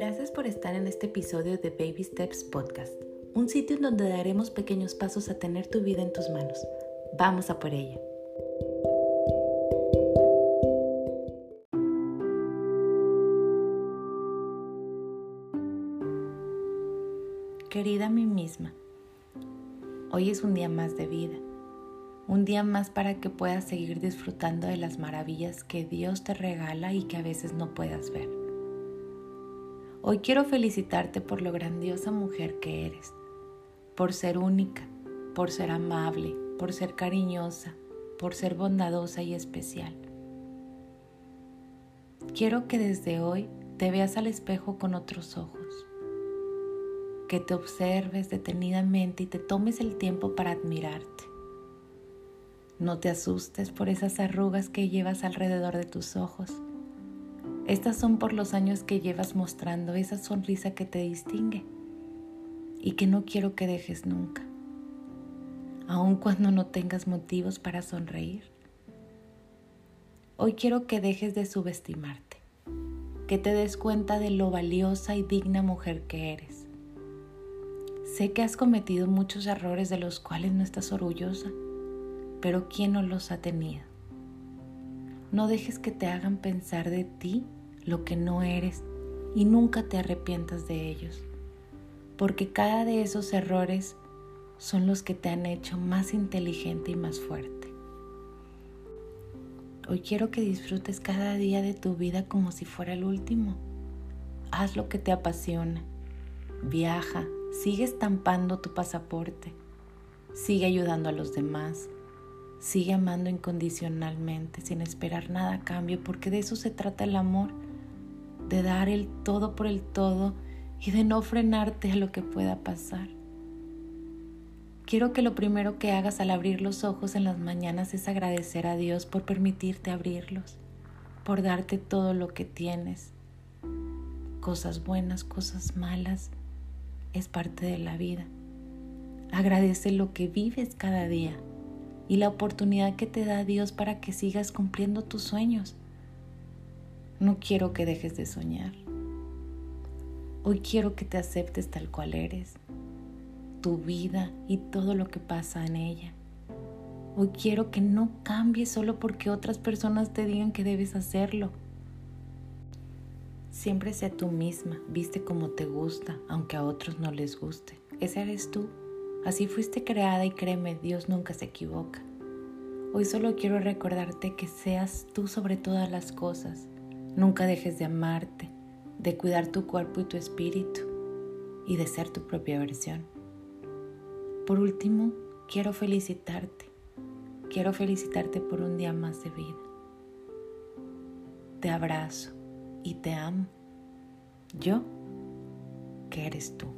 Gracias por estar en este episodio de Baby Steps Podcast, un sitio en donde daremos pequeños pasos a tener tu vida en tus manos. Vamos a por ella. Querida mí misma, hoy es un día más de vida, un día más para que puedas seguir disfrutando de las maravillas que Dios te regala y que a veces no puedas ver. Hoy quiero felicitarte por lo grandiosa mujer que eres, por ser única, por ser amable, por ser cariñosa, por ser bondadosa y especial. Quiero que desde hoy te veas al espejo con otros ojos, que te observes detenidamente y te tomes el tiempo para admirarte. No te asustes por esas arrugas que llevas alrededor de tus ojos estas son por los años que llevas mostrando esa sonrisa que te distingue y que no quiero que dejes nunca, aun cuando no tengas motivos para sonreír. Hoy quiero que dejes de subestimarte, que te des cuenta de lo valiosa y digna mujer que eres. Sé que has cometido muchos errores de los cuales no estás orgullosa, pero ¿quién no los ha tenido? No dejes que te hagan pensar de ti lo que no eres y nunca te arrepientas de ellos, porque cada de esos errores son los que te han hecho más inteligente y más fuerte. Hoy quiero que disfrutes cada día de tu vida como si fuera el último. Haz lo que te apasiona. Viaja, sigue estampando tu pasaporte. Sigue ayudando a los demás. Sigue amando incondicionalmente, sin esperar nada a cambio, porque de eso se trata el amor de dar el todo por el todo y de no frenarte a lo que pueda pasar. Quiero que lo primero que hagas al abrir los ojos en las mañanas es agradecer a Dios por permitirte abrirlos, por darte todo lo que tienes. Cosas buenas, cosas malas, es parte de la vida. Agradece lo que vives cada día y la oportunidad que te da Dios para que sigas cumpliendo tus sueños no quiero que dejes de soñar. Hoy quiero que te aceptes tal cual eres, tu vida y todo lo que pasa en ella. Hoy quiero que no cambies solo porque otras personas te digan que debes hacerlo. Siempre sea tú misma, viste como te gusta, aunque a otros no les guste. Ese eres tú. Así fuiste creada y créeme, Dios nunca se equivoca. Hoy solo quiero recordarte que seas tú sobre todas las cosas, Nunca dejes de amarte, de cuidar tu cuerpo y tu espíritu y de ser tu propia versión. Por último, quiero felicitarte. Quiero felicitarte por un día más de vida. Te abrazo y te amo. Yo, que eres tú.